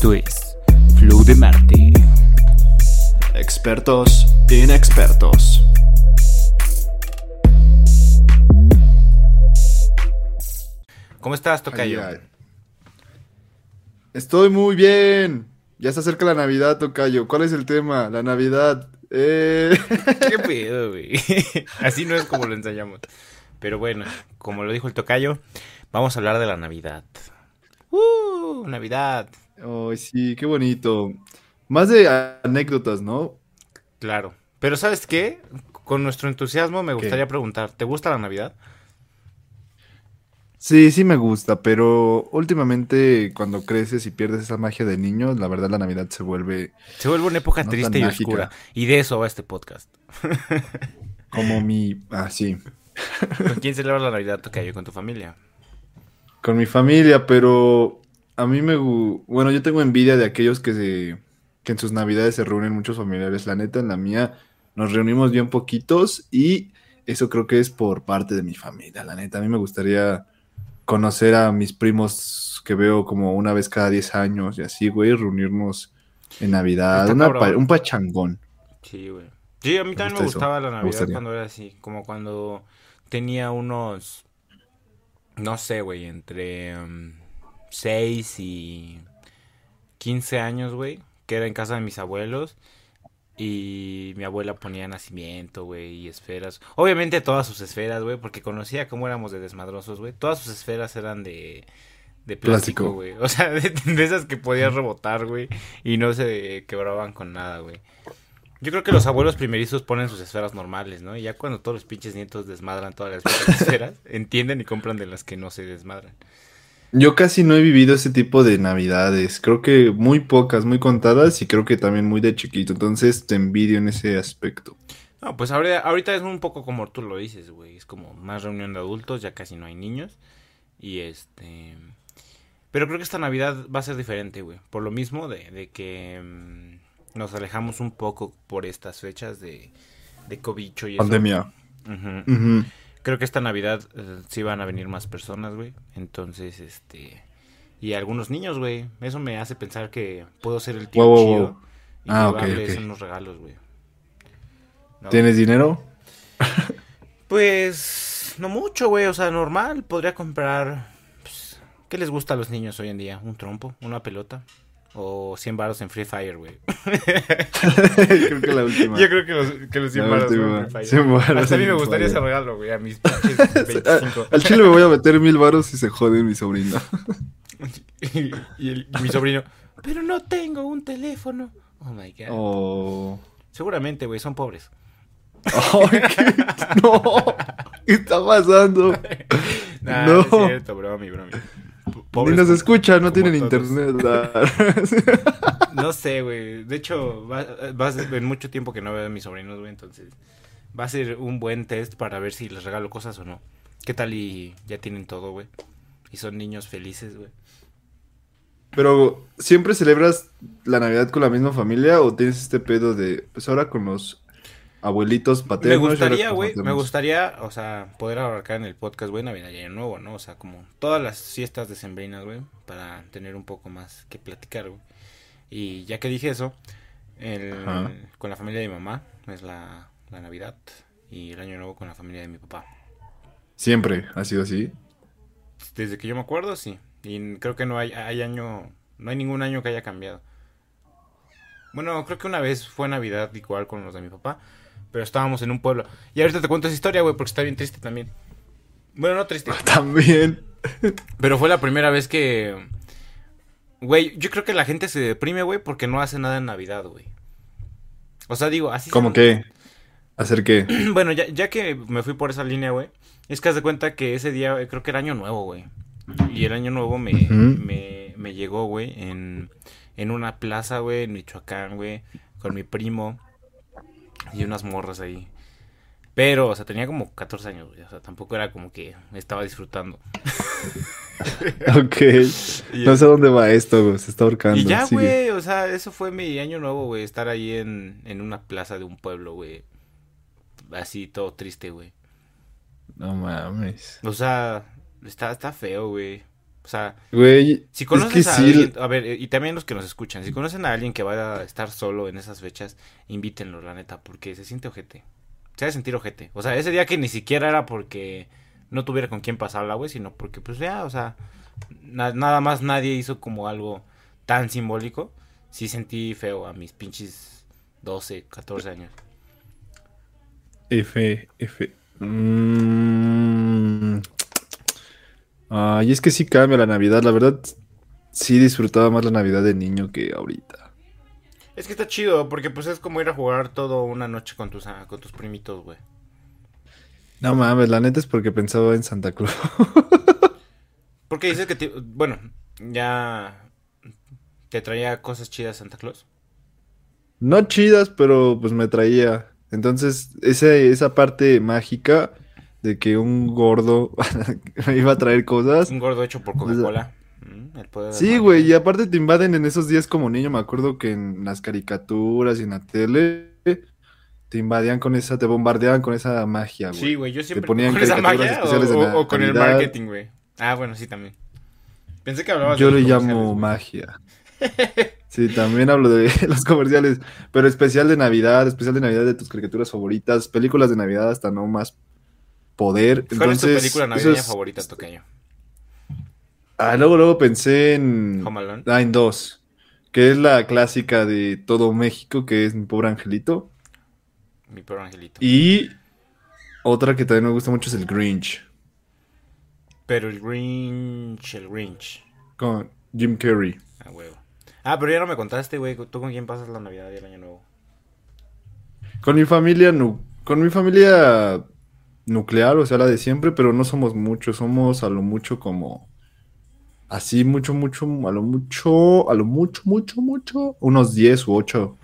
Esto es Flow de Marte. Expertos inexpertos. ¿Cómo estás, Tocayo? Ay, ay. Estoy muy bien. Ya se acerca la Navidad, Tocayo. ¿Cuál es el tema? La Navidad. Eh... ¿Qué pedo, güey? Así no es como lo ensayamos. Pero bueno, como lo dijo el Tocayo, vamos a hablar de la Navidad. ¡Uh! Navidad. Ay, sí, qué bonito. Más de anécdotas, ¿no? Claro. Pero ¿sabes qué? Con nuestro entusiasmo me gustaría preguntar, ¿te gusta la Navidad? Sí, sí me gusta, pero últimamente cuando creces y pierdes esa magia de niño, la verdad la Navidad se vuelve Se vuelve una época No triste y mágica. oscura. Y de eso va este podcast. como mi... Ah, sí. ¿Con quién celebras la Navidad, Tocayo? ¿Con tu familia? Con mi familia, pero a mí me... Bueno, yo tengo envidia de aquellos que se... que en sus Navidades se reúnen muchos familiares. La neta, en la mía nos reunimos bien poquitos y eso creo que es por parte de mi familia. La neta, a mí me gustaría conocer a mis primos que veo como una vez cada 10 años y así, güey, reunirnos en Navidad. Una pa- un pachangón. Sí, güey. Sí, a mí también me eso, gustaba la Navidad cuando era así, como cuando tenía unos, no sé, güey, entre 6 y 15 años, güey, que era en casa de mis abuelos y mi abuela ponía nacimiento, güey, y esferas. Obviamente todas sus esferas, güey, porque conocía cómo éramos de desmadrosos, güey. Todas sus esferas eran de... De plástico, güey. O sea, de, de esas que podías rebotar, güey. Y no se quebraban con nada, güey. Yo creo que los abuelos primerizos ponen sus esferas normales, ¿no? Y ya cuando todos los pinches nietos desmadran todas las esferas, entienden y compran de las que no se desmadran. Yo casi no he vivido ese tipo de navidades. Creo que muy pocas, muy contadas y creo que también muy de chiquito. Entonces te envidio en ese aspecto. No, pues ahorita, ahorita es un poco como tú lo dices, güey. Es como más reunión de adultos, ya casi no hay niños. Y este... Pero creo que esta Navidad va a ser diferente, güey. Por lo mismo de, de que mm, nos alejamos un poco por estas fechas de, de cobicho y eso. Pandemia. Ujú. Ujú. Creo que esta Navidad eh, sí van a venir más personas, güey. Entonces, este... Y algunos niños, güey. Eso me hace pensar que puedo ser el tío Wow, chido. wow. Y Ah, ok, llevarles ok. unos regalos, güey. ¿No? ¿Tienes dinero? Pues... No mucho, güey. O sea, normal. Podría comprar... pues, ¿Qué les gusta a los niños hoy en día? ¿Un trompo? ¿Una pelota? O 100 baros en Free Fire, güey. creo que la última. Yo creo que los, que los 100 La baros última. en Free Fire. 100 varos Hasta a mí me gustaría ese regalo, güey. A mis pinches 25. Al chile me voy a meter mil varos y se jode mi sobrino. y, y el- y mi sobrino, pero no tengo un teléfono. Oh my god. Oh. Seguramente, güey, son pobres. Ay, ¿qué? No. ¿Qué está pasando? Nah, No. no. es cierto, bromi, bromi. P- Ni pobres nos escuchan, no tienen todos. internet. No sé, güey. De hecho, va, va a ser en mucho tiempo que no veo a mis sobrinos, güey. Entonces, va a ser un buen test para ver si les regalo cosas o no. ¿Qué tal y ya tienen todo, güey? Y son niños felices, güey. Pero, ¿siempre celebras la Navidad con la misma familia o tienes este pedo de, pues ahora con los abuelitos Me paternos? ahora gustaría, güey, me gustaría, o sea, poder abarcar en el podcast, güey, Navidad y Año Nuevo, ¿no? O sea, como todas las fiestas decembrinas, güey, para tener un poco más que platicar, güey. Y ya que dije eso, el- con la familia de mi mamá es la, la Navidad y el Año Nuevo con la familia de mi papá. Siempre ha sido así. Desde que yo me acuerdo, sí. Y creo que no hay, hay año, no hay ningún año que haya cambiado. Bueno, creo que una vez fue Navidad igual con los de mi papá, pero estábamos en un pueblo. Y ahorita te cuento esa historia, güey, porque está bien triste también. Bueno, no triste, También. pero fue la primera vez que... Güey, yo creo que la gente se deprime, güey, porque no hace nada en Navidad, güey. O sea, digo, así... ¿Cómo son- qué? ¿Hacer qué? Bueno, ya, ya que me fui por esa línea, güey, es que haz de cuenta que ese día, eh, creo que era año nuevo, güey. Y el año nuevo me, me, me llegó, güey, en, en una plaza, güey, en Michoacán, güey, con mi primo y unas morras ahí. Pero, o sea, tenía como 14 años, güey. O sea, tampoco era como que estaba disfrutando. Ok. No sé dónde va esto, güey. Se está ahorcando. Y ya, Sigue. güey, o sea, eso fue mi año nuevo, güey. Estar ahí en, en una plaza de un pueblo, güey. Así, todo triste, güey. No mames. O sea, está, está feo, güey. O sea, Güey, si es conoces que a sí, alguien, a ver, y también los que nos escuchan, si conocen a alguien que vaya a estar solo en esas fechas, invítenlo, la neta, porque se siente ojete. Se ha de sentir ojete. O sea, ese día que ni siquiera era porque no tuviera con quién pasarla, güey, sino porque, pues ya, o sea, na- nada más nadie hizo como algo tan simbólico. Sí sentí feo a mis pinches 12, 14 años. F, F. Mm. Ay, es que sí cambia la Navidad. La verdad, sí disfrutaba más la Navidad de niño que ahorita. Es que está chido, porque pues es como ir a jugar todo una noche con tus, ah, con tus primitos, güey. No mames, la neta es porque pensaba en Santa Claus. Porque dices que, te- bueno, ya te traía cosas chidas Santa Claus. No chidas, pero pues me traía. Entonces, esa, esa parte mágica de que un gordo me iba a traer cosas. Un gordo hecho por Coca-Cola. Mm, Sí, güey, y aparte te invaden en esos días como niño. Me acuerdo que en las caricaturas y en la tele te invadían con esa, te bombardeaban con esa magia, güey. Sí, güey, yo siempre ponían con esa caricaturas magia o, de con el marketing, güey. Ah, bueno, sí, también. Pensé que hablabas Yo de le llamo magia. Sí, también hablo de los comerciales, pero especial de Navidad, especial de Navidad de tus caricaturas favoritas, películas de Navidad hasta no más poder. ¿Cuál es tu Entonces, película navideña es- favorita, Tocayo? Ah, luego, luego pensé en... Home Alone. Ah, en dos, que es la clásica de todo México, que es Mi Pobre Angelito. Mi perro angelito. Y otra que también me gusta mucho es el Grinch, Pero el Grinch, el Grinch. con Jim Carrey. Ah, huevo. Ah, pero ya no me contaste, güey. ¿Tú con quién pasas la Navidad y el Año Nuevo? Con mi familia, nu- con mi familia nuclear, o sea, la de siempre, pero no somos muchos, somos a lo mucho como así, mucho, mucho, a lo mucho, a lo mucho, mucho, mucho, unos 10 u 8.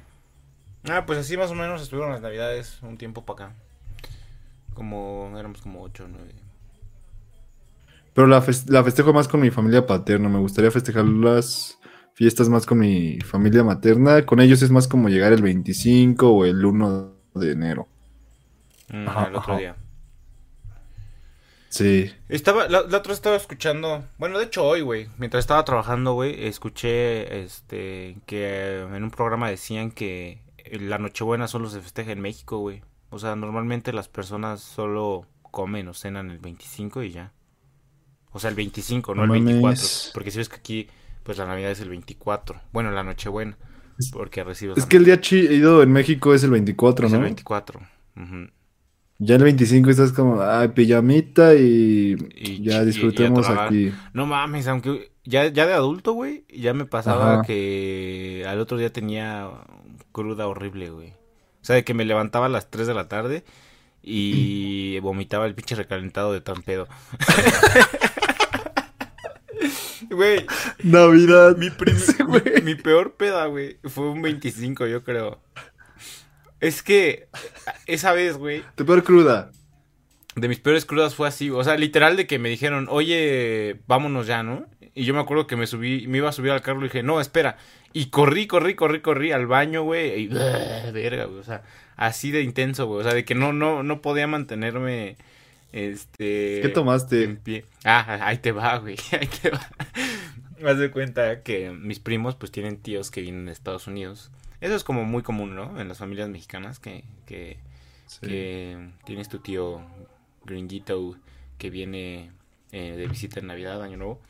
Ah, pues así más o menos estuvieron las Navidades un tiempo para acá. Como, éramos como 8 o 9. Pero la, fes- la festejo más con mi familia paterna, me gustaría festejar las fiestas más con mi familia materna, con ellos es más como llegar el 25 o el 1 de enero. Ajá, el otro ajá. día. Sí. Estaba, la, la otra vez estaba escuchando, bueno, de hecho hoy, güey, mientras estaba trabajando, güey, escuché, este, que en un programa decían que la Nochebuena solo se festeja en México, güey. O sea, normalmente las personas solo comen o cenan el 25 y ya. O sea, el 25, no, No el 24. mames. Porque si ves que aquí, pues la Navidad es el 24. Bueno, la Nochebuena. Porque recibes Es que el día chido en México es el 24, es ¿no? el 24. Ujú. Ya el 25 estás como, ay, pijamita y, Y ya disfrutemos y aquí. No mames, aunque ya, ya de adulto, güey, ya me pasaba Ajá. que al otro día tenía cruda horrible, güey. O sea, de que me levantaba a las 3 de la tarde y vomitaba el pinche recalentado de tan pedo. Güey, Navidad. mi, Sí, mi peor peda, güey, fue un 25, yo creo. Es que esa vez, güey, Tu peor cruda. de mis peores crudas fue así, o sea, literal de que me dijeron, oye, vámonos ya, ¿no? Y yo me acuerdo que me subí, me iba a subir al carro y dije, no, espera. Y corrí, corrí, corrí, corrí al baño, güey. Y verga, güey. O sea, así de intenso, güey. O sea, de que no, no, no podía mantenerme. Este. ¿Qué tomaste? En pie. Ah, ahí te va, güey. Ahí te va. Haz de cuenta que mis primos, pues tienen tíos que vienen de Estados Unidos. Eso es como muy común, ¿no? En las familias mexicanas que, que, Sí. que tienes tu tío gringuito que viene eh, de visita en Navidad, Año Nuevo.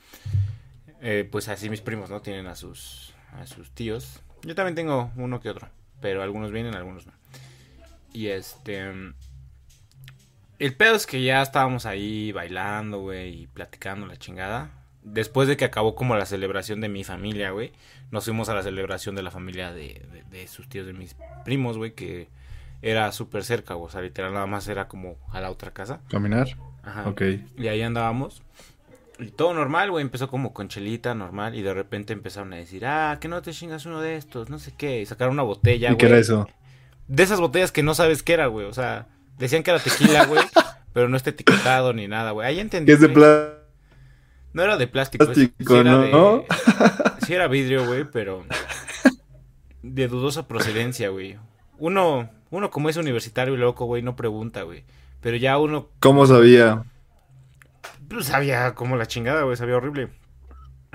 Eh, pues así mis primos, ¿no? Tienen a sus, a sus tíos. Yo también tengo uno que otro, pero algunos vienen, algunos no. Y este... El pedo es que ya estábamos ahí bailando, güey, y platicando la chingada. Después de que acabó como la celebración de mi familia, güey, nos fuimos a la celebración de la familia de, de, de sus tíos, de mis primos, güey, que era súper cerca, güey, o sea, literal nada más era como a la otra casa. ¿Caminar? Ajá. Ok. Y ahí andábamos. Y todo normal, güey. Empezó como con chelita, normal. Y de repente empezaron a decir, ah, que no te chingas uno de estos, no sé qué. Y sacaron una botella, ¿Y güey. qué era eso? De esas botellas que no sabes qué era, güey. O sea, decían que era tequila, güey. pero no está etiquetado ni nada, güey. Ahí entendí. Que es de plástico, No era de plástico. Plástico, sí era ¿no? de- Sí era vidrio, güey, pero... De dudosa procedencia, güey. Uno, uno como es universitario y loco, güey, no pregunta, güey. Pero ya uno ¿Cómo sabía? pues sabía como la chingada, güey, sabía horrible.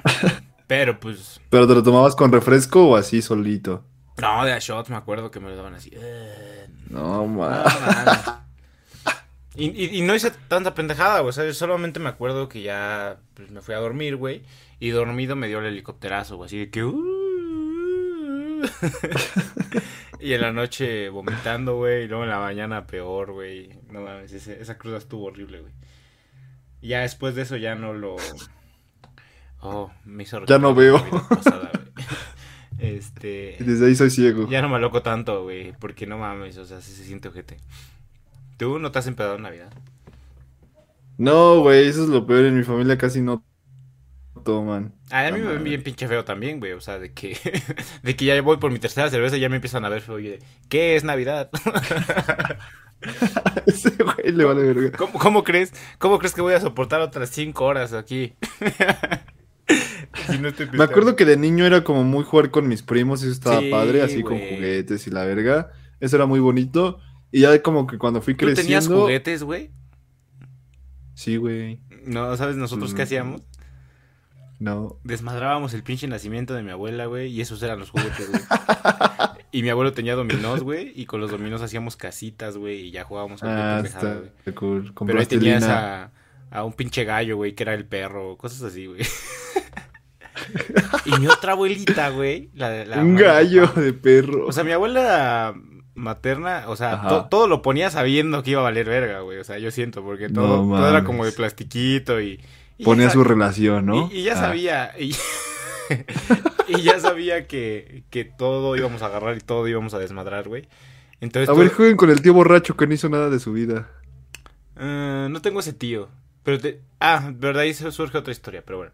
Pero pues, ¿Pero te lo tomabas con refresco o así solito? no, de a shots me acuerdo que me lo daban así. Eh, No, no ma. mames. Y, y, y no hice tanta pendejada, güey. O sea, yo solamente me acuerdo que ya pues, me fui a dormir, güey. Y dormido me dio el helicópterazo, güey. Así de que. "Uh". y en la noche vomitando, güey. Y luego en la mañana peor, güey. No mames, ese- esa cruda estuvo horrible, güey. Ya después de eso ya no lo. Oh, me hizo Ya no veo. pasada. Este. Desde ahí soy ciego. Ya no me aloco tanto, güey, porque no mames, o sea, sí se siente ojete. ¿Tú no te has empedado en Navidad? No, güey, eso es lo peor. En mi familia casi no toman. Ah, a mí me ven bien pinche feo también, güey, o sea, de que, de que ya voy por mi tercera cerveza y ya me empiezan a ver feo y de, ¿qué es Navidad? Ese güey le vale verga. ¿Cómo, cómo crees? ¿Cómo crees que voy a soportar otras cinco horas aquí? Si no estoy Me acuerdo que de niño era como muy jugar con mis primos y eso estaba Sí, padre, así con juguetes y la verga. Eso era muy bonito. Y ya como que cuando fui ¿Tú tenías creciendo. juguetes, güey? Sí, güey. No, ¿sabes nosotros qué hacíamos? No. Desmadrábamos el pinche nacimiento de mi abuela, güey, y esos eran los juguetes, güey. y mi abuelo tenía dominós, güey, y con los dominós hacíamos casitas, güey, y ya jugábamos Ah, cualquier pendejada, está güey. cool. Con Pero ahí tenías a, a un pinche gallo, güey, que era el perro, cosas así, güey. y mi otra abuelita, güey, la, la Un gallo de perro. O sea, mi abuela materna, o sea, to- todo lo ponía sabiendo que iba a valer verga, güey. O sea, yo siento, porque No todo, todo era como de plastiquito y... y Ponía su relación, ¿no? Y, y ya Ah. sabía, y, y ya sabía que, que todo íbamos a agarrar y todo íbamos a desmadrar, güey. Entonces, A ver, jueguen con el tío borracho que no hizo nada de su vida. Eh, no tengo ese tío. Pero te... Ah, verdad, ahí surge otra historia, pero bueno.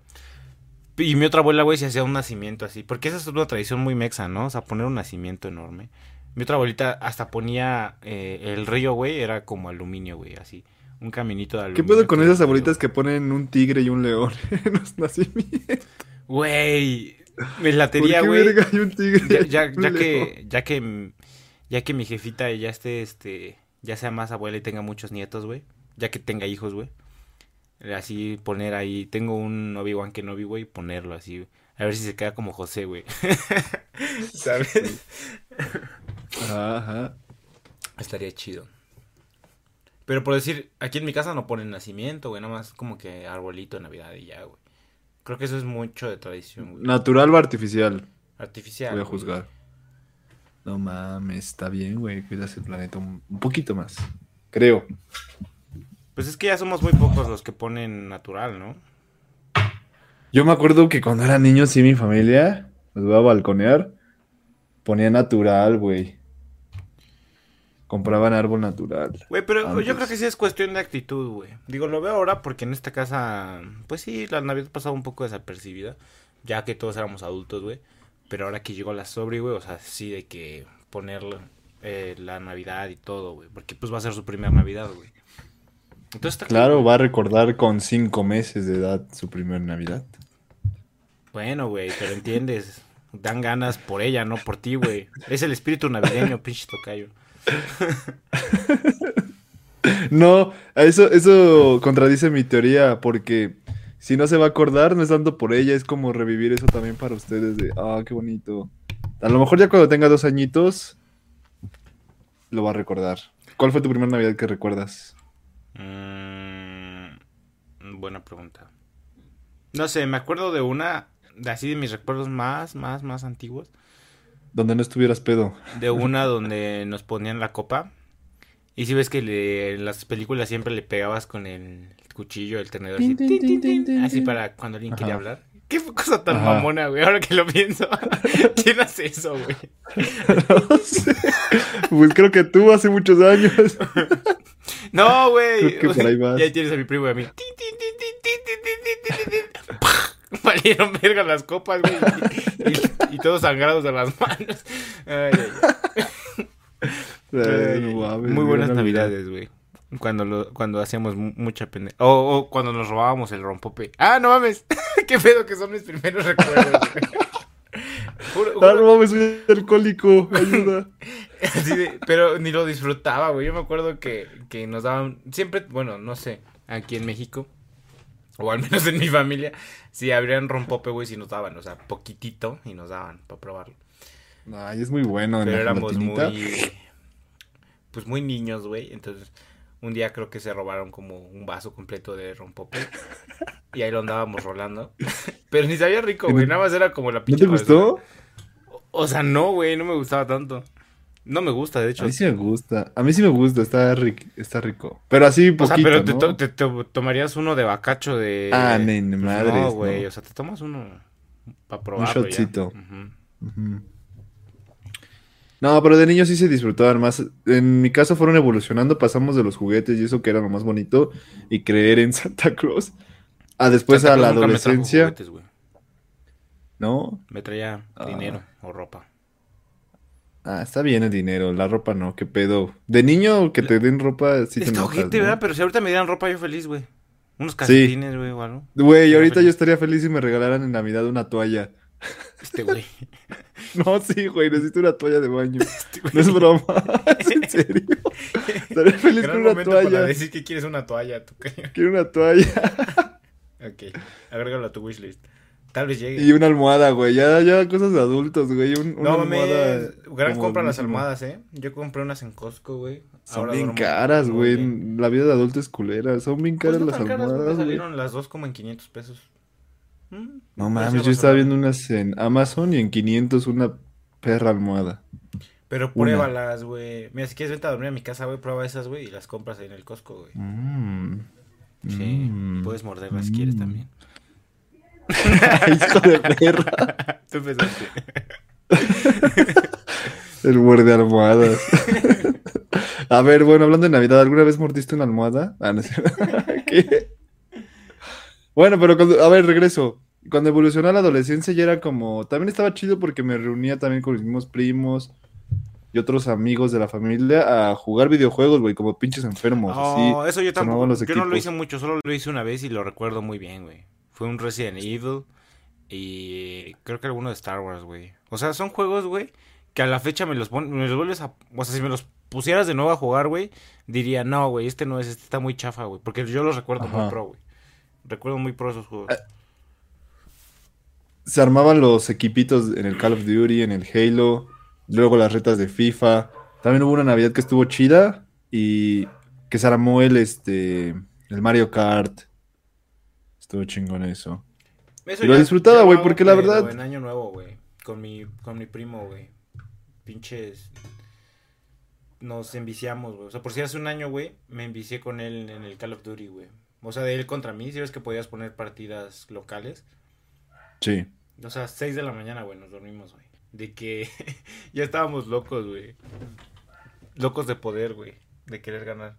Y mi otra abuela, güey, se hacía un nacimiento así. Porque esa es una tradición muy mexa, ¿no? O sea, poner un nacimiento enorme. Mi otra abuelita hasta ponía eh, el río, güey, era como aluminio, güey, así. Un caminito de ¿Qué aluminio. pedo con esas abuelitas que ponen un tigre y un león en los nacimientos? Güey, me ¿Por latería, qué güey. un tigre Ya, ya, que, ya que, ya que mi jefita ya esté, este, ya sea más abuela y tenga muchos nietos, güey. Ya que tenga hijos, güey. Así poner ahí, tengo un Obi-Wan Kenobi, güey, ponerlo así, güey. A ver si se queda como José, güey. ¿Sabes? Ajá. Estaría chido. Pero por decir, aquí en mi casa no ponen nacimiento, güey, nada más como que arbolito de Navidad y ya, güey. Creo que eso es mucho de tradición, güey. ¿Natural o artificial? Artificial. Voy a güey. juzgar. No mames, está bien, güey. Cuidas el planeta un poquito más. Creo. Pues es que ya somos muy pocos los que ponen natural, ¿no? Yo me acuerdo que cuando era niño, sí, mi familia, los voy a balconear, ponía natural, güey. Compraban árbol natural. Güey, pero yo creo que sí es cuestión de actitud, güey. Digo, lo veo ahora porque en esta casa, pues sí, la Navidad pasaba un poco desapercibida, ya que todos éramos adultos, güey. Pero ahora que llegó la sobri, güey, o sea, sí de que poner eh, la Navidad y todo, güey. Porque pues va a ser su primera Navidad, güey. Entonces Claro, va a recordar con cinco meses de edad su primer Navidad. Bueno, güey, pero entiendes. Dan ganas por ella, no por ti, güey. Es el espíritu navideño, pinche tocayo. No, eso, eso contradice mi teoría, porque si no se va a acordar, no es tanto por ella, es como revivir eso también para ustedes de, ah, qué bonito. A lo mejor ya cuando tenga dos añitos, lo va a recordar. ¿Cuál fue tu primera Navidad que recuerdas? Mm, buena pregunta. No sé, me acuerdo de una, de así de mis recuerdos más, más, más antiguos. Donde no estuvieras pedo. De una donde nos ponían la copa. Y si ves que le- en las películas siempre le pegabas con el cuchillo, el tenedor, así, Tin, tin, tin, para cuando alguien quería hablar. Qué cosa tan mamona, güey. Ahora que lo pienso. ¿Quién hace eso, güey? No sé. Pues creo que tú hace muchos años. No, güey. Creo que por ahí vas. Ya tienes a mi primo y a mí. Valieron verga las copas, güey. Y, todos sangrados de las manos. Ay, ay, ay. Muy buenas navidades, güey. Cuando, lo, cuando hacíamos mu- mucha pende... O, cuando nos robábamos el rompope. Ah, no mames. Qué pedo que son mis primeros recuerdos, güey. Juro- Ah, juro- no mames, soy alcohólico. Ayuda. Así de- pero ni lo disfrutaba, güey. Yo me acuerdo que, que nos daban. Siempre, bueno, no sé, aquí en México. o al menos en mi familia, si abrían rompope, güey, si nos daban, o sea, poquitito y nos daban para probarlo. Ay, es muy bueno. en Pero éramos muy, pues muy niños, güey, entonces un día creo que se robaron como un vaso completo de rompope y ahí lo andábamos rolando. Pero ni sabía rico, güey, nada más era como la ¿No pinche te gustó? O sea, no, güey, no me gustaba tanto. No me gusta, de hecho. A mí sí me gusta. A mí sí me gusta, está, rico, está rico. Pero así O sea, poquito, pero te, ¿no? to- te- te tomarías uno de bacacho de... Ah, ne- ne Pues madres, No, ¿no? güey, o sea, te tomas uno para probarlo ya. shotcito. Ujú. Ujú. No, pero de niños sí se disfrutaban más. En mi caso fueron evolucionando, pasamos de los juguetes y eso que era lo más bonito y creer en Santa Claus. A después Santa a la nunca me trajo adolescencia, juguetes. ¿no? Me traía Ah. dinero o ropa. Ah, está bien el dinero, la ropa no, qué pedo. De niño que te den ropa sí te Está enojas, ojete, ¿no? ¿verdad? Pero si ahorita me dieran ropa, yo feliz, güey. Unos calcetines, güey, o algo. Güey, ahorita feliz. yo estaría feliz si me regalaran en Navidad una toalla. Este, güey. No, sí, güey, necesito una toalla de baño. Este. No es broma, es en serio. Estaría feliz Gran con una momento para toalla. decir que quieres una toalla, tú. Quiero una toalla Ok, agrégalo a tu wishlist. Tal vez llegue. y una almohada, güey. Ya, ya cosas de adultos, güey. Un, una No almohada mames, gran compra las almohadas, ¿eh? Yo compré unas en Costco, güey. Son Ahora bien caras, güey. La vida de adulto es culera. Son bien Pues caras no las caras, me almohadas, güey. salieron las dos como en 500 pesos. No me mames, yo estaba viendo unas en Amazon y en 500 una perra almohada. Pero pruébalas, güey. Mira, si quieres vente a dormir a mi casa, güey, prueba esas, güey, y las compras ahí en el Costco, güey. Mm. Sí, Mm. puedes morderlas si quieres Mm. también. Hijo de perra. Tú empezaste. El muerde almohadas. A ver, bueno, hablando de Navidad, ¿alguna vez mordiste una almohada? Ah, no sé. ¿Qué? Bueno, pero cuando, a ver, regreso. Cuando evolucionó a la adolescencia ya era como, también estaba chido porque me reunía también con mis mismos primos y otros amigos de la familia a jugar videojuegos, güey, como pinches enfermos, así. eso yo tampoco. Yo no lo hice mucho, solo lo hice una vez y lo recuerdo muy bien, güey. Fue un Resident Evil y creo que alguno de Star Wars, güey. O sea, son juegos, güey, que a la fecha me los, pon- me los vuelves a... O sea, si me los pusieras de nuevo a jugar, güey, diría, no, güey, este no es, este está muy chafa, güey. Porque yo los recuerdo muy Ajá. pro, güey. Recuerdo muy pro esos juegos. Se armaban los equipitos en el Call of Duty, en el Halo, luego las retas de FIFA. También hubo una Navidad que estuvo chida y que se armó el, este, el Mario Kart. Estuvo chingón eso. Eso y lo ya- disfrutaba, güey, porque la verdad- En Año Nuevo, güey. Con mi, con mi primo, güey. Pinches. Nos enviciamos, güey. O sea, por si hace un año, güey, me envicié con él en el Call of Duty, güey. O sea, de él contra mí. Si ves que podías poner partidas locales. Sí. O sea, 6 de la mañana, güey, nos dormimos, güey. De que ya estábamos locos, güey. Locos de poder, güey. De querer ganar.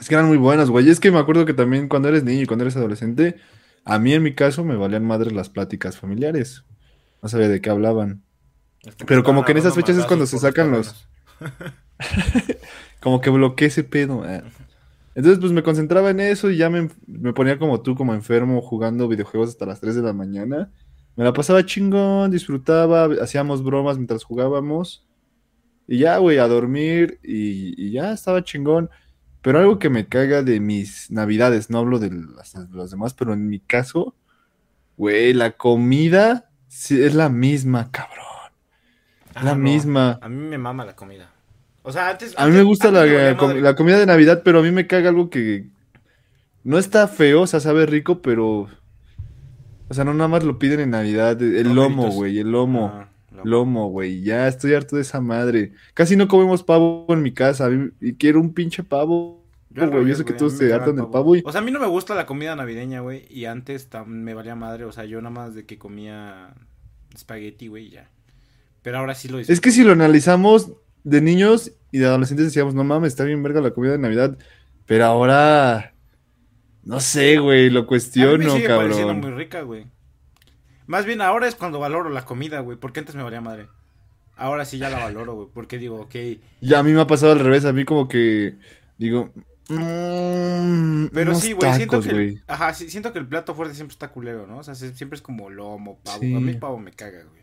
Es que eran muy buenas, güey. Y es que me acuerdo que también cuando eres niño y cuando eres adolescente, a mí en mi caso me valían madres las pláticas familiares. No sabía de qué hablaban. Pero como que en esas fechas es cuando se sacan terrenos. Como que bloqueé ese pedo. ah. Entonces, pues me concentraba en eso y ya me, me ponía como tú, como enfermo, jugando videojuegos hasta las 3 de la mañana. Me la pasaba chingón, disfrutaba, hacíamos bromas mientras jugábamos. Y ya, güey, a dormir y, y ya estaba chingón. Pero algo que me caga de mis navidades, no hablo de las, de las demás, pero en mi caso, güey, la comida es la misma, cabrón. Ah, la no. misma. A mí me mama la comida. O sea, antes. A mí me gusta la, com- comida de Navidad, pero a mí me caga algo que no está feo, o sea, sabe rico, pero... O sea, no nada más lo piden en Navidad. El lomo, güey, el lomo. Ah, lomo. Lomo, güey, ya estoy harto de esa madre. Casi no comemos pavo en mi casa, a mí- y quiero un pinche pavo. Yo sé que todos se hartan el del pavo y... O sea, a mí no me gusta la comida navideña, güey. Y antes me valía madre. O sea, yo nada más de que comía espagueti, güey, ya. Pero ahora sí lo Es que si lo analizamos de niños y de adolescentes decíamos, no mames, está bien verga la comida de Navidad, pero ahora... No sé, güey, lo A mí me cuestiono, cabrón. muy rica, güey. Más bien ahora es cuando valoro la comida, güey. Porque antes me valía madre. Ahora sí ya la valoro, güey. Porque digo, ok. Ya a mí me ha pasado al revés, a mí como que digo, "Mm, Pero sí, güey. Siento que. el- güey". Ajá, sí, siento que el plato fuerte siempre está culero, ¿no? O sea, se- siempre es como lomo, pavo. Sí. A mí el pavo me caga, güey.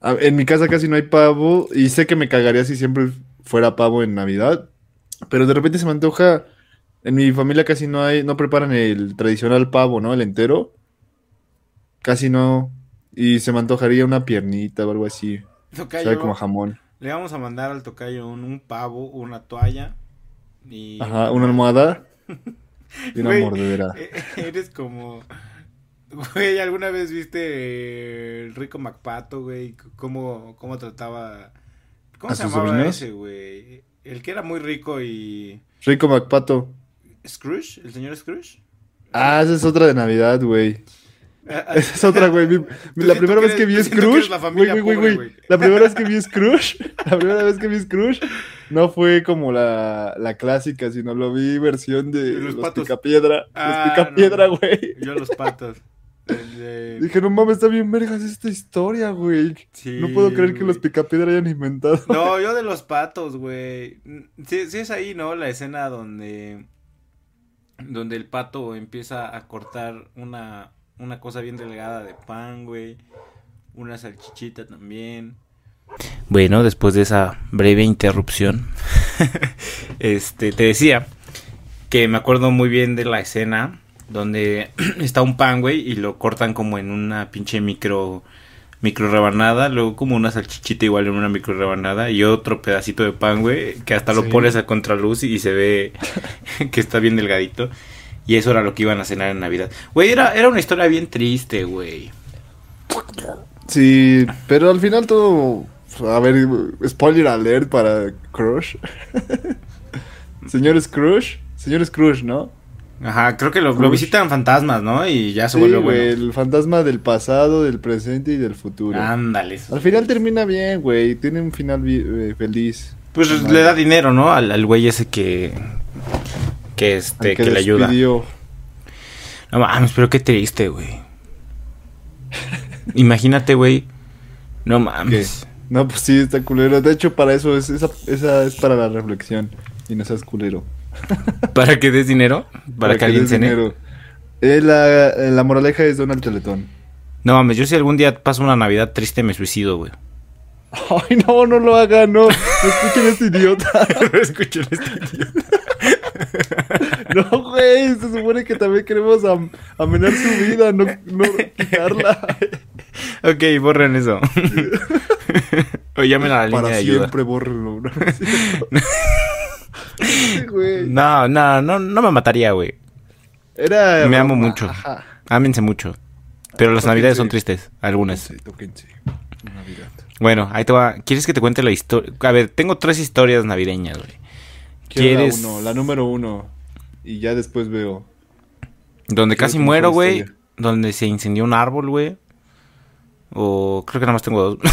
A- En mi casa casi no hay pavo y sé que me cagaría si siempre fuera pavo en Navidad, pero de repente se me antoja En mi familia casi no hay, no preparan el tradicional pavo, ¿no? El entero. Casi no. Y se me antojaría una piernita o algo así. Tocayo, Sabe como jamón. le vamos a mandar al tocayo un, un pavo, una toalla y... Ajá, una almohada y una Güey, mordedera. eh, Eres como... Güey, ¿alguna vez viste eh, el rico MacPato, güey? ¿Cómo, cómo trataba... ¿Cómo ¿A se sus llamaba sobrinos? ese, güey? El que era muy rico y... Rico MacPato. ¿Scrooge? ¿El señor Scrooge? Ah, esa es otra de Navidad, güey. Ah, ah, Esa es otra, güey. La primera vez que vi Scrooge. la Güey, güey, güey. La primera vez que vi Scrooge. La primera vez que vi Scrooge. No fue como la, la clásica, sino lo vi versión de Los los, picapiedra. Ah, los picapiedra, no. güey. Yo los patos. De- Dije, no mames, está bien vergas esta historia, güey. Sí, no puedo creer que los picapiedra hayan inventado. No, yo de los patos, güey. Sí, sí es ahí, ¿no? La escena donde donde el pato empieza a cortar una una cosa bien delgada de pan, güey. Una salchichita también. Bueno, después de esa breve interrupción, este te decía que me acuerdo muy bien de la escena donde está un pan, güey, y lo cortan como en una pinche micro micro rebanada, luego como una salchichita igual en una micro rebanada y otro pedacito de pan, güey, que hasta lo Sí. pones a contraluz y se ve que está bien delgadito. Y eso era lo que iban a cenar en Navidad. Güey, era, era una historia bien triste, güey. Sí, pero al final todo. A ver, spoiler alert para Crush. Señor Scrooge. Señor Scrooge, ¿no? Ajá, creo que lo, visitan fantasmas, ¿no? Y ya se Sí, vuelve güey, bueno. el fantasma del pasado, del presente y del futuro. Ándale. Al final termina bien, güey. Tiene un final eh, feliz. Pues le da dinero, ¿no? Al, al güey ese que. Que este, que, le ayuda. No mames, pero qué triste, güey. Imagínate, güey. No mames. No, pues sí, está culero. De hecho, para eso es, esa, esa es para la reflexión. Y no seas culero. ¿Para que des dinero? ¿Para, que, alguien cene? dinero. Eh, la, eh, la moraleja es Donald Teletón. No mames, yo si algún día paso una Navidad triste me suicido, güey. Ay, no, no lo haga, no. No escuchen a este idiota. Escuchen este idiota. No, güey, se supone que también queremos am- amenar su vida, no, no quitarla. Ok, borren eso. o llamen a la línea Para de ayuda. siempre, bórrenlo. ¿no? Güey. No, no, no, no me mataría, güey. Era. Me amo mucho. Ajá. Ámense mucho. Pero las Tóquense. navidades son tristes, algunas. Sí, tóquense. Navidad. Bueno, ahí te va. ¿Quieres que te cuente la historia? A ver, tengo tres historias navideñas, güey. ¿Quieres? la uno, la número uno. Y ya después veo. Donde Quiero casi muero, güey. Donde se incendió un árbol, güey. O creo que nada más tengo dos.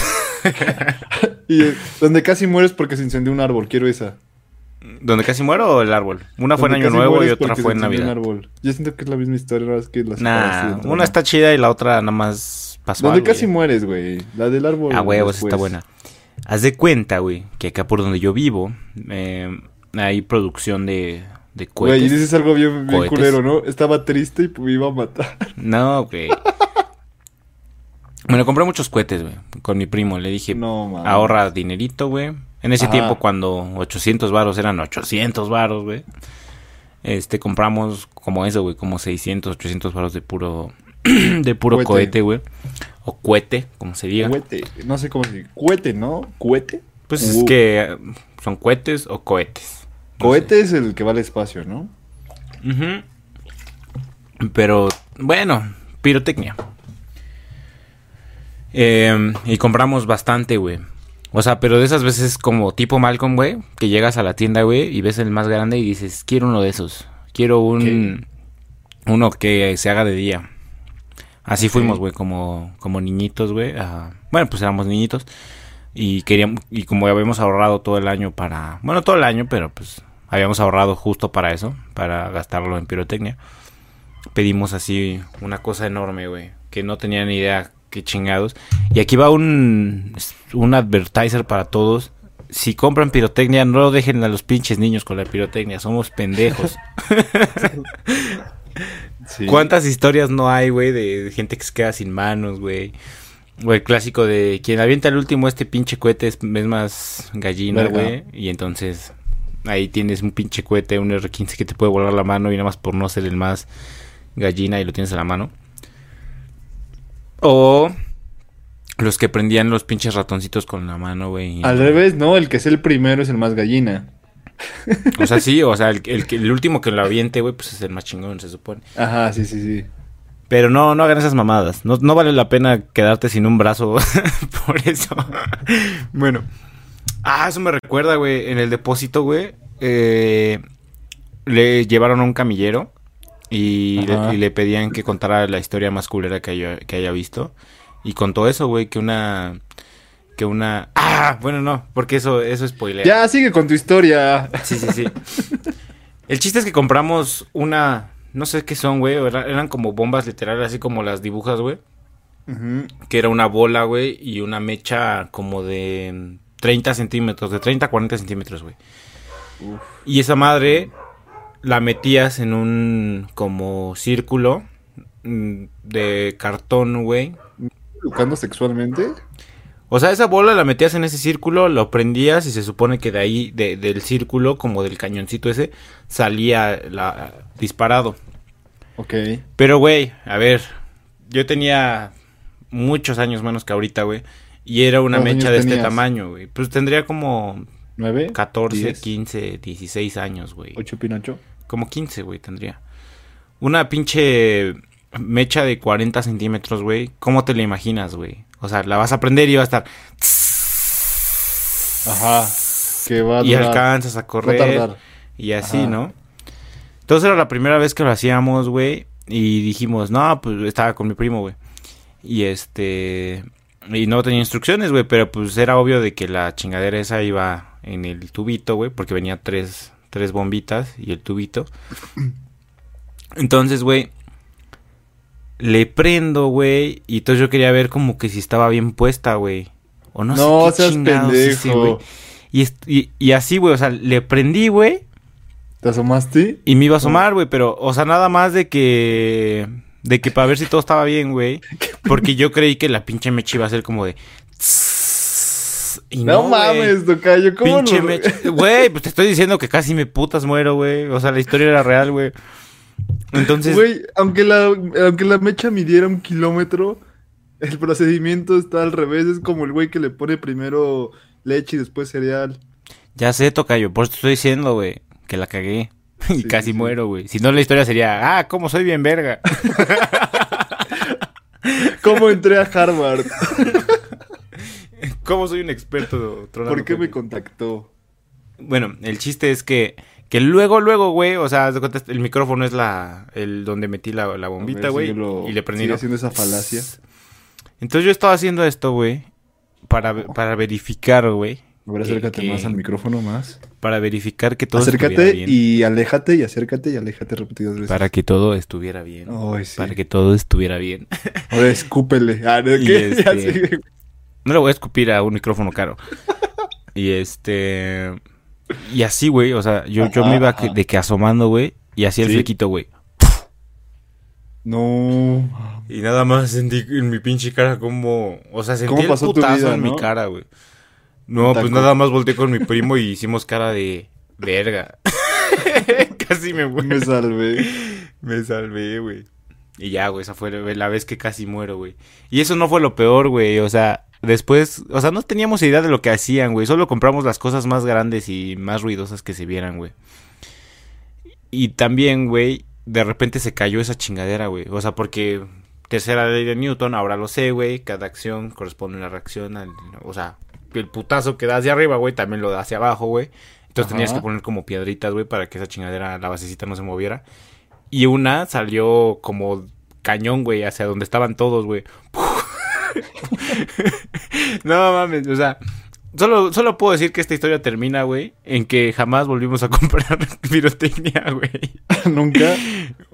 Y eh, donde casi mueres porque se incendió un árbol, quiero esa. ¿Donde casi muero o el árbol? Una fue en Año Nuevo y otra fue en Navidad. árbol. Yo siento que es la misma historia, nada más que la separaste Nah, una ¿no? está chida y la otra nada más pasó Donde algo, casi güey. mueres, güey. La del árbol. Ah, huevos, después. está buena. Haz de cuenta, güey, que acá por donde yo vivo eh, hay producción de, de Güey, y cohetes. dices algo bien, bien Cohetes. culero, ¿no? Estaba triste y me iba a matar. No, güey. Bueno, compré muchos cohetes, güey, con mi primo. Le dije, No, ahorra dinerito, güey. En ese Ajá. tiempo cuando 800 varos eran 800 varos, güey. Este, compramos como eso, güey, como 600, 800 varos de puro, de puro Cohete. cohete, güey. O cohete, como se diga. Cuete. No sé cómo se dice. Cuete, ¿no? ¿Cuete? Pues es Uh, que son cohetes o cohetes. No Cohete es el que va al espacio, ¿no? Pero, bueno, pirotecnia. Eh, y compramos bastante, güey. O sea, pero de esas veces como tipo Malcolm, güey, que llegas a la tienda, güey, y ves el más grande y dices, quiero uno de esos. Quiero un... Uno que se haga de día. Así fuimos, güey, como, como niñitos, güey. Bueno, pues éramos niñitos. Y queríamos, y como habíamos ahorrado todo el año para, bueno, todo el año, pero pues habíamos ahorrado justo para eso, para gastarlo en pirotecnia. Pedimos así una cosa enorme, güey, que no tenía ni idea qué chingados. Y aquí va un, un advertiser para todos. Si compran pirotecnia, no lo dejen a los pinches niños con la pirotecnia, somos pendejos. Sí. ¿Cuántas historias no hay, güey, de gente que se queda sin manos, güey? O el clásico de quien avienta el último este pinche cohete es, es más gallina, güey. Y entonces ahí tienes un pinche cohete, un R15 que te puede volar la mano y nada más por no ser el más gallina y lo tienes en la mano. O los que prendían los pinches ratoncitos con la mano, güey. Al revés, no, el que es el primero es el más gallina. O sea, sí, o sea, el, el, el último que lo aviente, güey, pues es el más chingón, se supone. Ajá, sí, sí, sí. Pero no, no hagan esas mamadas. No, no vale la pena quedarte sin un brazo por eso. bueno. Ah, eso me recuerda, güey. En el depósito, güey. eh, le llevaron a un camillero. Y le, y le pedían que contara la historia más culera que haya, que haya visto. Y contó eso, güey, que una... Que una... Ah, bueno, no, porque eso, eso spoilea. Ya, sigue con tu historia. Sí, sí, sí. El chiste es que compramos una... No sé qué son, güey. era- Eran como bombas literales, así como las dibujas, güey. Que era una bola, güey, y una mecha como de 30 centímetros, de 30 a 40 centímetros, güey. Y esa madre la metías en un como círculo mm, de cartón, güey. ¿Educando sexualmente? O sea, esa bola la metías en ese círculo, lo prendías y se supone que de ahí, de- del círculo, como del cañoncito ese, salía la, disparado. Ok. Pero, güey, a ver, yo tenía muchos años menos que ahorita, güey. Y era una ¿Cuántos mecha de este tamaño, güey. Pues tendría como ¿Nueve? 14, ¿Diez? 15, 16 años, güey. ¿Ocho Pinocho? Como 15, güey, tendría. Una pinche mecha de 40 centímetros, güey. ¿Cómo te la imaginas, güey? O sea, la vas a prender y va a estar... Ajá. Que va a Y durar. alcanzas a Va a correr. tardar. Y así, Ajá. ¿no? Entonces era la primera vez que lo hacíamos, güey. Y dijimos, no, pues estaba con mi primo, güey. Y este... Y no tenía instrucciones, güey. Pero pues era obvio de que la chingadera esa iba en el tubito, güey. Porque venía tres, tres bombitas y el tubito. Entonces, güey... Le prendo, güey. Y entonces yo quería ver como que si estaba bien puesta, güey. O no, No, sé qué seas chingados pendejo. Y, est- y, y así, güey, o sea, le prendí, güey, ¿Te asomaste? y me iba a asomar, güey, pero, o sea, nada más de que, de que para ver si todo estaba bien, güey, porque yo creí que la pinche mecha iba a ser como de... Y No, mames, Tocayo, ¿cómo Pinche lo- mecha. Güey, pues te estoy diciendo que casi me putas muero, güey. O sea, la historia era real, güey. Entonces, Güey, aunque la, aunque la mecha midiera un kilómetro, el procedimiento está al revés. Es como el güey que le pone primero leche y después cereal. ya sé, Tocayo, por eso te estoy diciendo, güey, que la cagué. Y Sí, casi sí. muero, güey. Si no, la historia sería, ah, cómo soy bien verga. ¿Cómo entré a Harvard? ¿Cómo soy un experto tronando ¿Por qué me contactó? Bueno, el chiste es que, que luego, luego, güey, o sea, el micrófono es la, el donde metí la, la bombita, si güey, lo- y le prendí. sigue haciendo esa falacia. Entonces yo estaba haciendo esto, güey, para, para verificar, güey. A ver, acércate que- más al micrófono, más. Para verificar que todo estuviera acércate bien. y aléjate y acércate y aléjate repetidas veces. Para que todo estuviera bien. Ay, sí. Para que todo estuviera bien. Ahora escúpele. Ah, ¿no? Y ¿Qué? Ya este- sigue. No le voy a escupir a un micrófono caro. y este. Y así, güey. O sea, yo, yo me iba que- de que asomando, güey. Y hacía el Sí. flequito, güey. No. Y nada más sentí en mi pinche cara como... O sea, sentí ¿Cómo el putazo vida, en mi cara, güey. No, pues nada más volteé con mi primo y hicimos cara de... Verga. casi me muero. Me salvé. Me salvé, güey. Y ya, güey, esa fue la vez que casi muero, güey. Y eso no fue lo peor, güey. O sea, después... O sea, no teníamos idea de lo que hacían, güey. Solo compramos las cosas más grandes y más ruidosas que se vieran, güey. Y también, güey, de repente se cayó esa chingadera, güey. O sea, porque tercera ley de Newton, ahora lo sé, güey. Cada acción corresponde a una reacción. al- o sea, el putazo que das de arriba, güey, también lo da hacia abajo, güey. Entonces Ajá. tenías que poner como piedritas, güey, para que esa chingadera, la basecita no se moviera. Y una salió como cañón, güey, hacia donde estaban todos, güey. no mames, o sea, solo, solo puedo decir que esta historia termina, güey, en que jamás volvimos a comprar pirotecnia, güey. Nunca.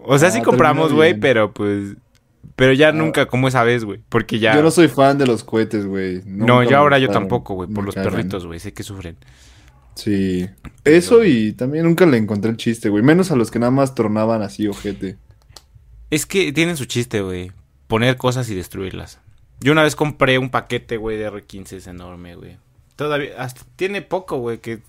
O sea, Ah, sí compramos, termina güey, pero pues... Pero ya Ah. nunca como esa vez, güey, porque ya... Yo no soy fan de los cohetes, güey. no, yo ahora yo tampoco, güey, por los cagan. perritos, güey, sé que sufren. Sí. Eso y también nunca le encontré el chiste, güey. Menos a los que nada más tornaban así, ojete. Es que tienen su chiste, güey. Poner cosas y destruirlas. Yo una vez compré un paquete, güey, de R15 es enorme, güey. Todavía, hasta tiene poco, güey, que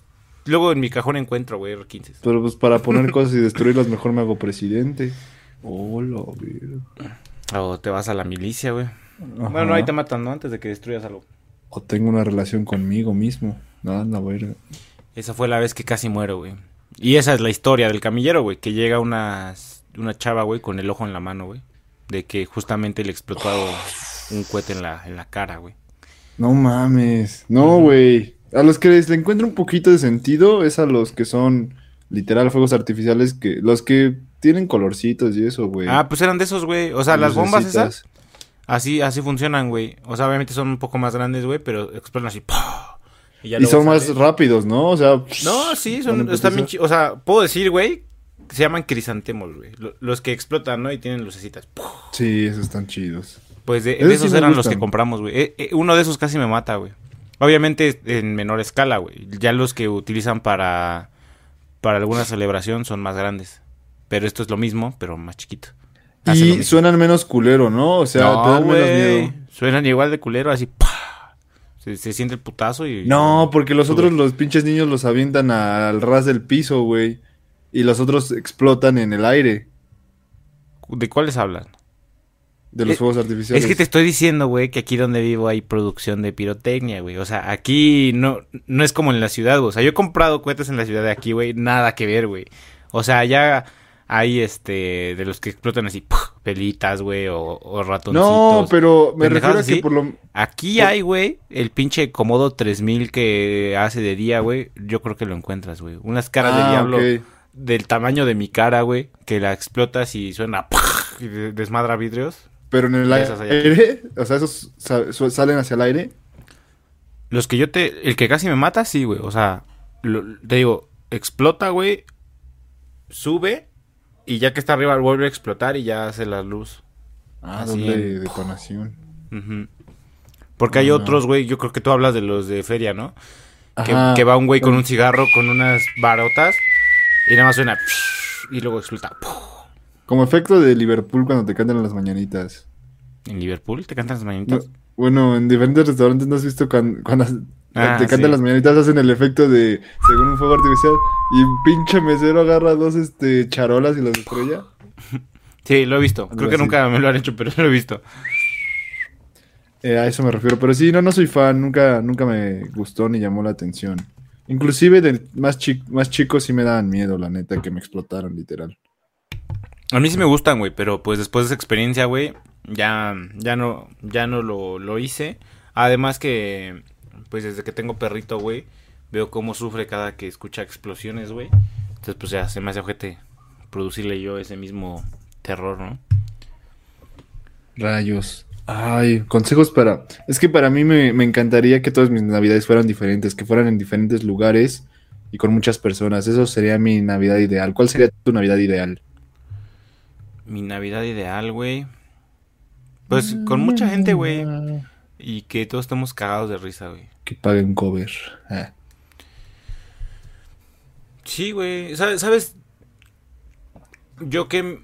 luego en mi cajón encuentro, güey, R15. Pero pues para poner cosas y destruirlas, mejor me hago presidente. Hola, verga. O te vas a la milicia, güey. Bueno, ahí te matan, ¿no? Antes de que destruyas algo. O tengo una relación conmigo mismo. Nada, la verga. Esa fue la vez que casi muero, güey. Y esa es la historia del camillero, güey. Que llega una, una chava, güey, con el ojo en la mano, güey. De que justamente le explotó un cohete en la, en la cara, güey. No mames. No, güey. A los que les le encuentro un poquito de sentido es a los que son literal fuegos artificiales que los que tienen colorcitos y eso, güey. Ah, pues eran de esos, güey. O sea, las bombas esas, así, así funcionan, güey. O sea, obviamente son un poco más grandes, güey, pero explotan así. ya Y son más rápidos, ¿no? O sea, No, sí, son, están bien O sea, puedo decir, güey, se llaman crisantemos, güey. Lo- Los que explotan, ¿no? Y tienen lucecitas. sí, esos están chidos. Pues de, de Esos sí eran los que compramos, güey. Eh, eh, uno de esos casi me mata, güey. Obviamente en menor escala, güey. Ya los que utilizan para, para alguna celebración son más grandes. Pero esto es lo mismo, pero más chiquito. Hace Y suenan menos culero, ¿no? O sea, te dan menos miedo. Suenan igual de culero, así. ¡pah! Se, se siente el putazo y... No, porque los Sube. otros, los pinches niños los avientan al ras del piso, güey. Y los otros explotan en el aire ¿De cuáles hablan? De los Eh, fuegos artificiales. Es que te estoy diciendo, güey, que aquí donde vivo hay producción de pirotecnia, güey. O sea, aquí no, no es como en la ciudad, güey. O sea, yo he comprado cohetes en la ciudad de aquí, güey. Nada que ver, güey. O sea, ya hay, este, de los que explotan así, ¡puf! pelitas, güey, o, o ratoncitos. No, pero me refiero a que por lo... Aquí por- hay, güey, el pinche Comodo 3000 que hace de día, güey. Yo creo que lo encuentras, güey. Unas caras de Ah, diablo del tamaño de mi cara, güey. Que la explotas y suena, ¡puf! y de- desmadra vidrios. Pero en el aire, o sea, esos salen hacia el aire. Los que yo te. El que casi me mata, sí, güey. O sea, lo- te digo, explota, güey. Sube. Y ya que está arriba, vuelve a explotar y ya hace la luz. Ah, Así doble en- detonación. Porque hay Ah. otros, güey. Yo creo que tú hablas de los de feria, ¿no? Que, va un güey con un cigarro, con unas barotas. Y nada más suena. Y luego explota. Como efecto de Liverpool cuando te cantan las mañanitas. ¿En Liverpool te cantan las No, mañanitas? bueno, en diferentes restaurantes no has visto cuan- cuando, Ah, te cantan sí. las mañanitas, hacen el efecto de según un fuego artificial y un pinche mesero agarra dos este charolas y las estrella. Sí, lo he visto. Creo que nunca me lo han hecho, pero lo he visto. Eh, a eso me refiero, pero sí, no, no soy fan, nunca, nunca me gustó ni llamó la atención. Inclusive de más, chi- más chicos sí me daban miedo, la neta, que me explotaron, literal. A mí sí me gustan, güey, pero pues después de esa experiencia, güey, ya, ya no, ya no lo, lo hice. Además que, pues desde que tengo perrito, güey, veo cómo sufre cada que escucha explosiones, güey. Entonces, pues ya se me hace ojete producirle yo ese mismo terror, ¿no? Rayos. Ay, consejos para... Es que para mí me, me encantaría que todas mis navidades fueran diferentes, que fueran en diferentes lugares y con muchas personas. Eso sería mi Navidad ideal. ¿Cuál sería tu Navidad ideal? Mi Navidad ideal, güey. Pues con mucha gente, güey. Y que todos estemos cagados de risa, güey. Que paguen cover. Ah. Sí, güey. ¿Sabes? Yo que...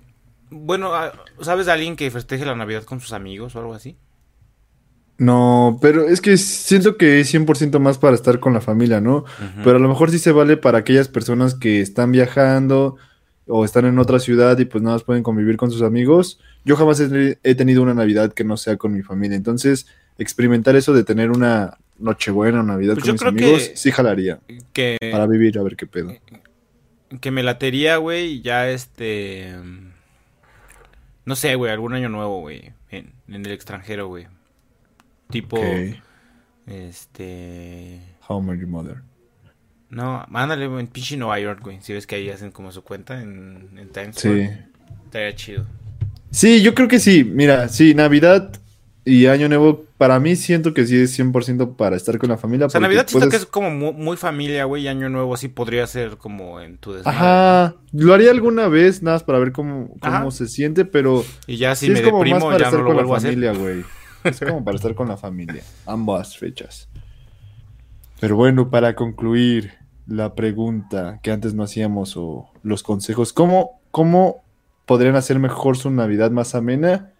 Bueno, ah, ¿sabes de alguien que festeje la Navidad con sus amigos o algo así? No, pero es que siento que es 100% más para estar con la familia, ¿no? Pero a lo mejor sí se vale para aquellas personas que están viajando o están en otra ciudad y pues nada más pueden convivir con sus amigos. Yo jamás he, tenido una Navidad que no sea con mi familia. Entonces, experimentar eso de tener una Nochebuena o Navidad Pues con mis amigos, que- sí jalaría. Que, Para vivir, a ver qué pedo. que me latería, güey, y ya este... No sé, güey, algún año nuevo, güey. En, en el extranjero, güey. Tipo... Ok. Este... How Mother. No, mándale en pinche Nueva York, güey. Si ves que ahí hacen como su cuenta en, en Times Sí. Square. Estaría chido. Sí, yo creo que sí. Mira, sí, Navidad y Año Nuevo, para mí siento que sí es 100% para estar con la familia. O sea, Navidad siento puedes- que es como mu- muy, familia, güey. Y Año Nuevo sí podría ser como en tu desmadre. Ajá, lo haría alguna vez, nada más para ver cómo, cómo se siente, pero Y ya si sí me es como más deprimo, para ya estar no lo con la a familia, güey. Es como para estar con la familia, ambas fechas. Pero bueno, para concluir la pregunta que antes no hacíamos o los consejos, ¿cómo, cómo podrían hacer mejor su Navidad más amena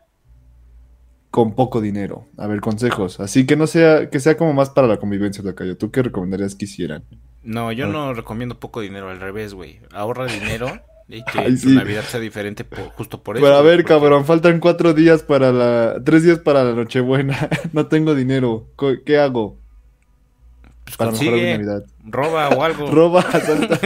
con poco dinero? A ver, consejos. Así que no sea, que sea como más para la convivencia, Lacayo. ¿Tú qué recomendarías que hicieran? No, yo no recomiendo poco dinero, al revés, güey. Ahorra dinero y que Ay, sí. Navidad sea diferente por- justo por eso. Pero a ver, porque- cabrón, faltan cuatro días para la... Tres días para la Nochebuena. no tengo dinero. ¿Qué hago? Pues consigue, Navidad. roba o algo. Roba, asalta.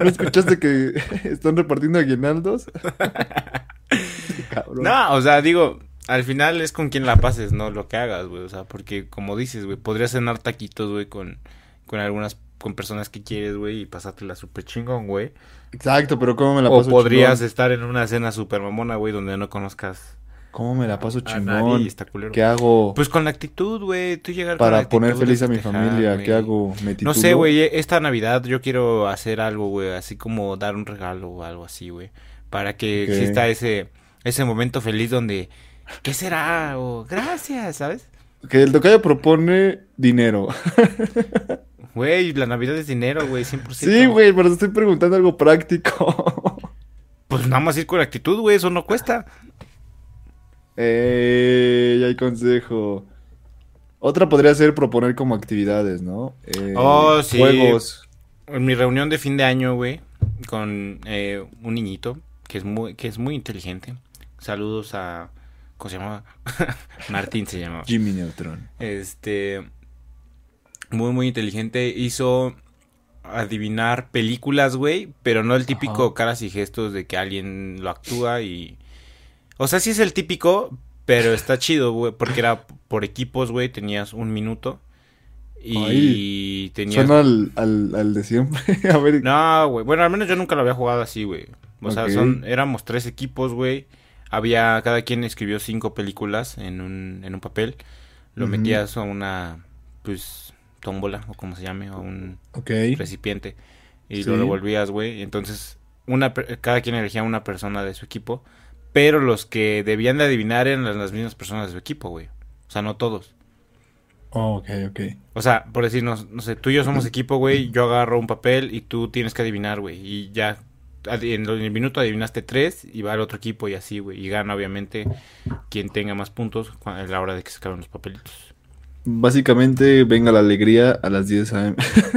¿No escuchaste que están repartiendo aguinaldos? Cabrón. No, o sea, digo, al final es con quien la pases, no lo que hagas, güey. O sea, porque como dices, güey, podrías cenar taquitos, güey, con, con algunas, con personas que quieres, güey, y pasártela súper chingón, güey. Exacto, pero ¿cómo me la O paso podrías chingón? estar en una cena súper mamona, güey, donde no conozcas ¿Cómo me la paso a chingón? nadie y está culero. ¿Qué hago Pues con la actitud, güey, tú llegar con la para actitud poner feliz a mi familia? ¿Qué hago? ¿Me No sé, güey, e- esta Navidad yo quiero hacer algo, güey, así como dar un regalo o algo así, güey, para que exista ese ese momento feliz donde ¿qué será? o gracias, ¿sabes? Que el tocayo propone dinero. Güey, la Navidad es dinero, güey, 100%. Sí, güey, pero te estoy preguntando algo práctico. Pues nada más ir con actitud, güey, eso no cuesta. Eh, ya hay consejo. Otra podría ser proponer como actividades, ¿no? Eh, Oh, sí. Juegos. En mi reunión de fin de año, güey, con eh, un niñito que es muy que es muy inteligente. Saludos a ¿cómo se llamaba? Martín se llamaba. Jimmy Neutron. Este. Muy, muy inteligente. Hizo adivinar películas, güey. Pero no el típico Ajá. caras y gestos de que alguien lo actúa y. O sea, sí es el típico, pero está chido, güey. Porque era por equipos, güey. Tenías un minuto. Y Ay, tenías. Suena al, al, al de siempre. A ver. No, güey. Bueno, al menos yo nunca lo había jugado así, güey. O sea, son, éramos tres equipos, güey. Había, cada quien escribió cinco películas en un, en un papel. Lo metías a una, pues, tómbola, o como se llame, o un recipiente. Y Sí. lo revolvías, güey. Entonces, una, cada quien elegía una persona de su equipo. Pero los que debían de adivinar eran las, las mismas personas de su equipo, güey. O sea, no todos. Oh, ok, ok. O sea, por decirnos, no sé, tú y yo somos equipo, güey, yo agarro un papel y tú tienes que adivinar, güey, y ya en el minuto adivinaste tres y va al otro equipo y así, güey, y gana obviamente quien tenga más puntos a la hora de que se acaben los papelitos. Básicamente, venga la alegría a las 10 a.m.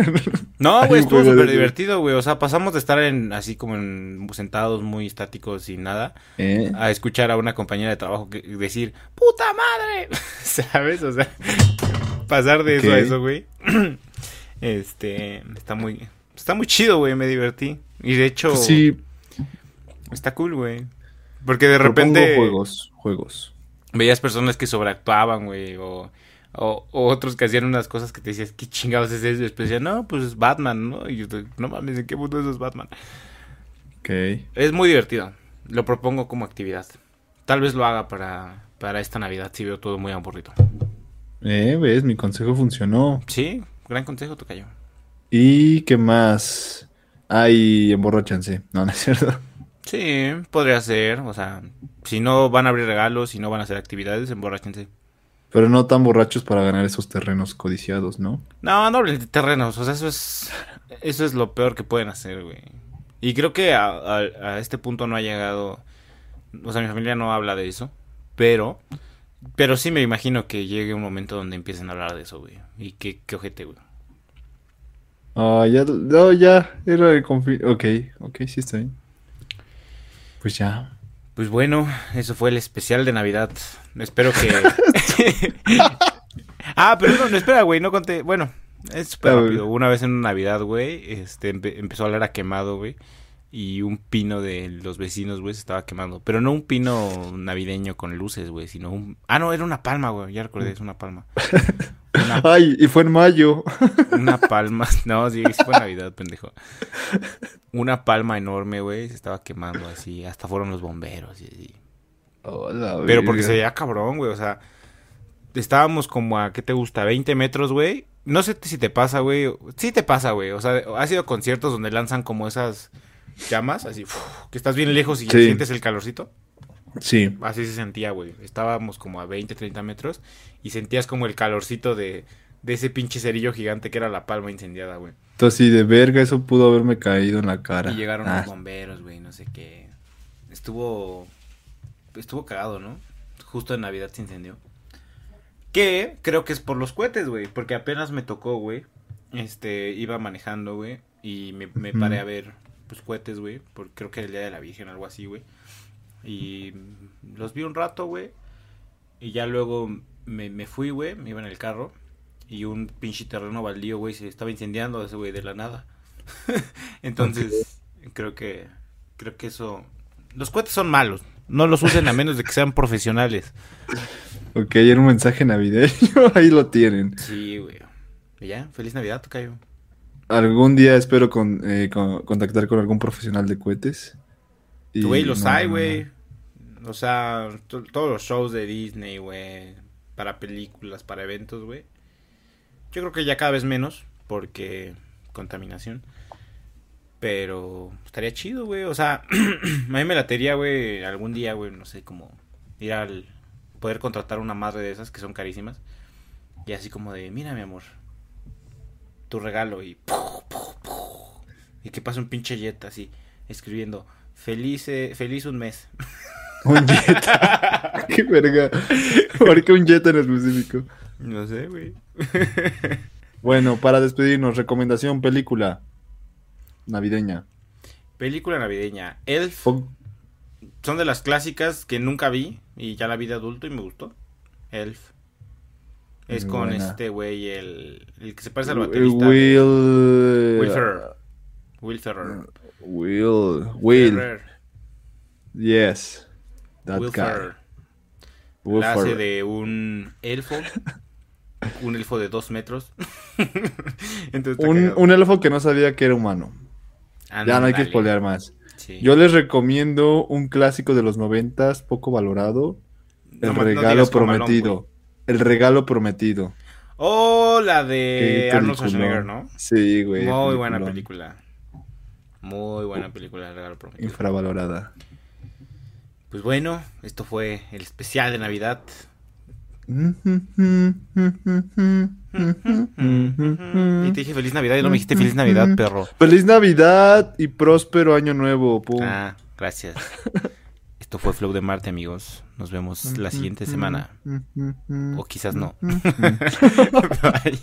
No, Hay güey, estuvo súper divertido, güey, o sea, pasamos de estar en así como en sentados muy estáticos y nada, ¿Eh? a escuchar a una compañera de trabajo que, decir, ¡puta madre! ¿Sabes? O sea, pasar de eso a eso, güey. Este, está muy, está muy chido, güey, me divertí. Y de hecho, sí, está cool, güey. Porque de propongo repente juegos, juegos. veías personas que sobreactuaban, güey, o, o, o otros que hacían unas cosas que te decías, ¿qué chingados es eso? Y después decían, no, pues es Batman, ¿no? Y yo, no mames, ¿en qué mundo eso es Batman? Ok. Es muy divertido. Lo propongo como actividad. Tal vez lo haga para, para esta Navidad si veo todo muy aburrido. Eh, ves, mi consejo funcionó. Sí, gran consejo, Tocayo. ¿Y qué más? Ay, emborrachanse. No, no es cierto. Sí, podría ser. O sea, si no van a abrir regalos, si no van a hacer actividades, emborráchense. Pero no tan borrachos para ganar esos terrenos codiciados, ¿no? No, no hablen de terrenos. O sea, eso es, eso es lo peor que pueden hacer, güey. Y creo que a, a- a este punto no ha llegado. O sea, mi familia no habla de eso. Pero, pero sí me imagino que llegue un momento donde empiecen a hablar de eso, güey. Y qué, qué ojete, güey. Ah, ya, no, ya, era el confi- Ok, ok, sí está bien. Pues ya. Pues bueno, eso fue el especial de Navidad. Espero que. ah, pero no, no, espera, güey, no conté. Bueno, es súper rápido. Una vez en Navidad, güey, este, empe- empezó a oler a quemado, güey. Y un pino de los vecinos, güey, se estaba quemando. Pero no un pino navideño con luces, güey, sino un... Ah, no, era una palma, güey, ya recordé, es una palma. Una, Ay, y fue en mayo. una palma... No, sí, fue Navidad, pendejo. Una palma enorme, güey, se estaba quemando así. Hasta fueron los bomberos y así. Hola, Pero porque se veía cabrón, güey. O sea, estábamos como a, ¿qué te gusta? 20 metros, güey. No sé si te pasa, güey. Sí te pasa, güey. O sea, ha sido conciertos donde lanzan como esas llamas, así, uf, que estás bien lejos y Sí. sientes el calorcito. Sí. Así se sentía, güey. Estábamos como a 20, 30 metros y sentías como el calorcito de, de ese pinche cerillo gigante que era la palma incendiada, güey. Entonces, sí, de verga, eso pudo haberme caído en la cara. Y llegaron Ah, los bomberos, güey, no sé qué. Estuvo. Estuvo cagado, ¿no? Justo en Navidad se incendió. Que creo que es por los cohetes, güey. Porque apenas me tocó, güey. este, iba manejando, güey, y me, me paré a ver, pues, cohetes, güey, porque creo que era el Día de la Virgen, algo así, güey. Y los vi un rato, güey, y ya luego me, me fui, güey, me iba en el carro, y un pinche terreno baldío, güey, se estaba incendiando ese güey de la nada. Entonces, creo que, creo que eso... Los cohetes son malos, no los usen a menos de que sean profesionales. Ok, era un mensaje navideño, ahí lo tienen. Sí, güey. Y ya, feliz Navidad, Tocayo. Algún día espero con, eh, con- contactar con algún profesional de cohetes. Güey, los no, hay, güey. O sea, to- todos los shows de Disney, güey. Para películas, para eventos, güey. Yo creo que ya cada vez menos, porque contaminación. Pero estaría chido, güey. O sea, a mí me latería, güey, algún día, güey, no sé, como ir al... Poder contratar una madre de esas que son carísimas. Y así como de, mira, mi amor, tu regalo y... Y que pasa un pinche jet así, escribiendo, feliz, eh, feliz un mes. Un Jetta. Qué verga. ¿Por qué un Jetta en específico? No sé, güey. Bueno, para despedirnos, recomendación película navideña. Película navideña. Elf. Son de las clásicas que nunca vi y ya la vi de adulto y me gustó. Elf. Es con buena. este güey, el, el que se parece al baterista. Will. Will Ferrer. Will Ferrer. Will. Will. Ferrer. Yes. That Will guy. Ferrer. Will La hace de un elfo. un elfo de dos metros. Entonces Un, un elfo que no sabía que era humano. Ya no hay que spoilear más. Sí. Yo les recomiendo un clásico de los noventas, poco valorado. El No me- no regalo prometido. El regalo prometido. Oh, la Qué de Arnold. Schwarzenegger, ¿no? Sí, güey. Muy buena película. Muy buena película, El regalo prometido. Infravalorada. Pues bueno, esto fue el especial de Navidad. Y te dije feliz Navidad y no me dijiste feliz Navidad, perro. Feliz Navidad y próspero año nuevo. pum. Ah, gracias. Esto fue Flow de Marte, amigos. Nos vemos la siguiente semana. O quizás no. Bye.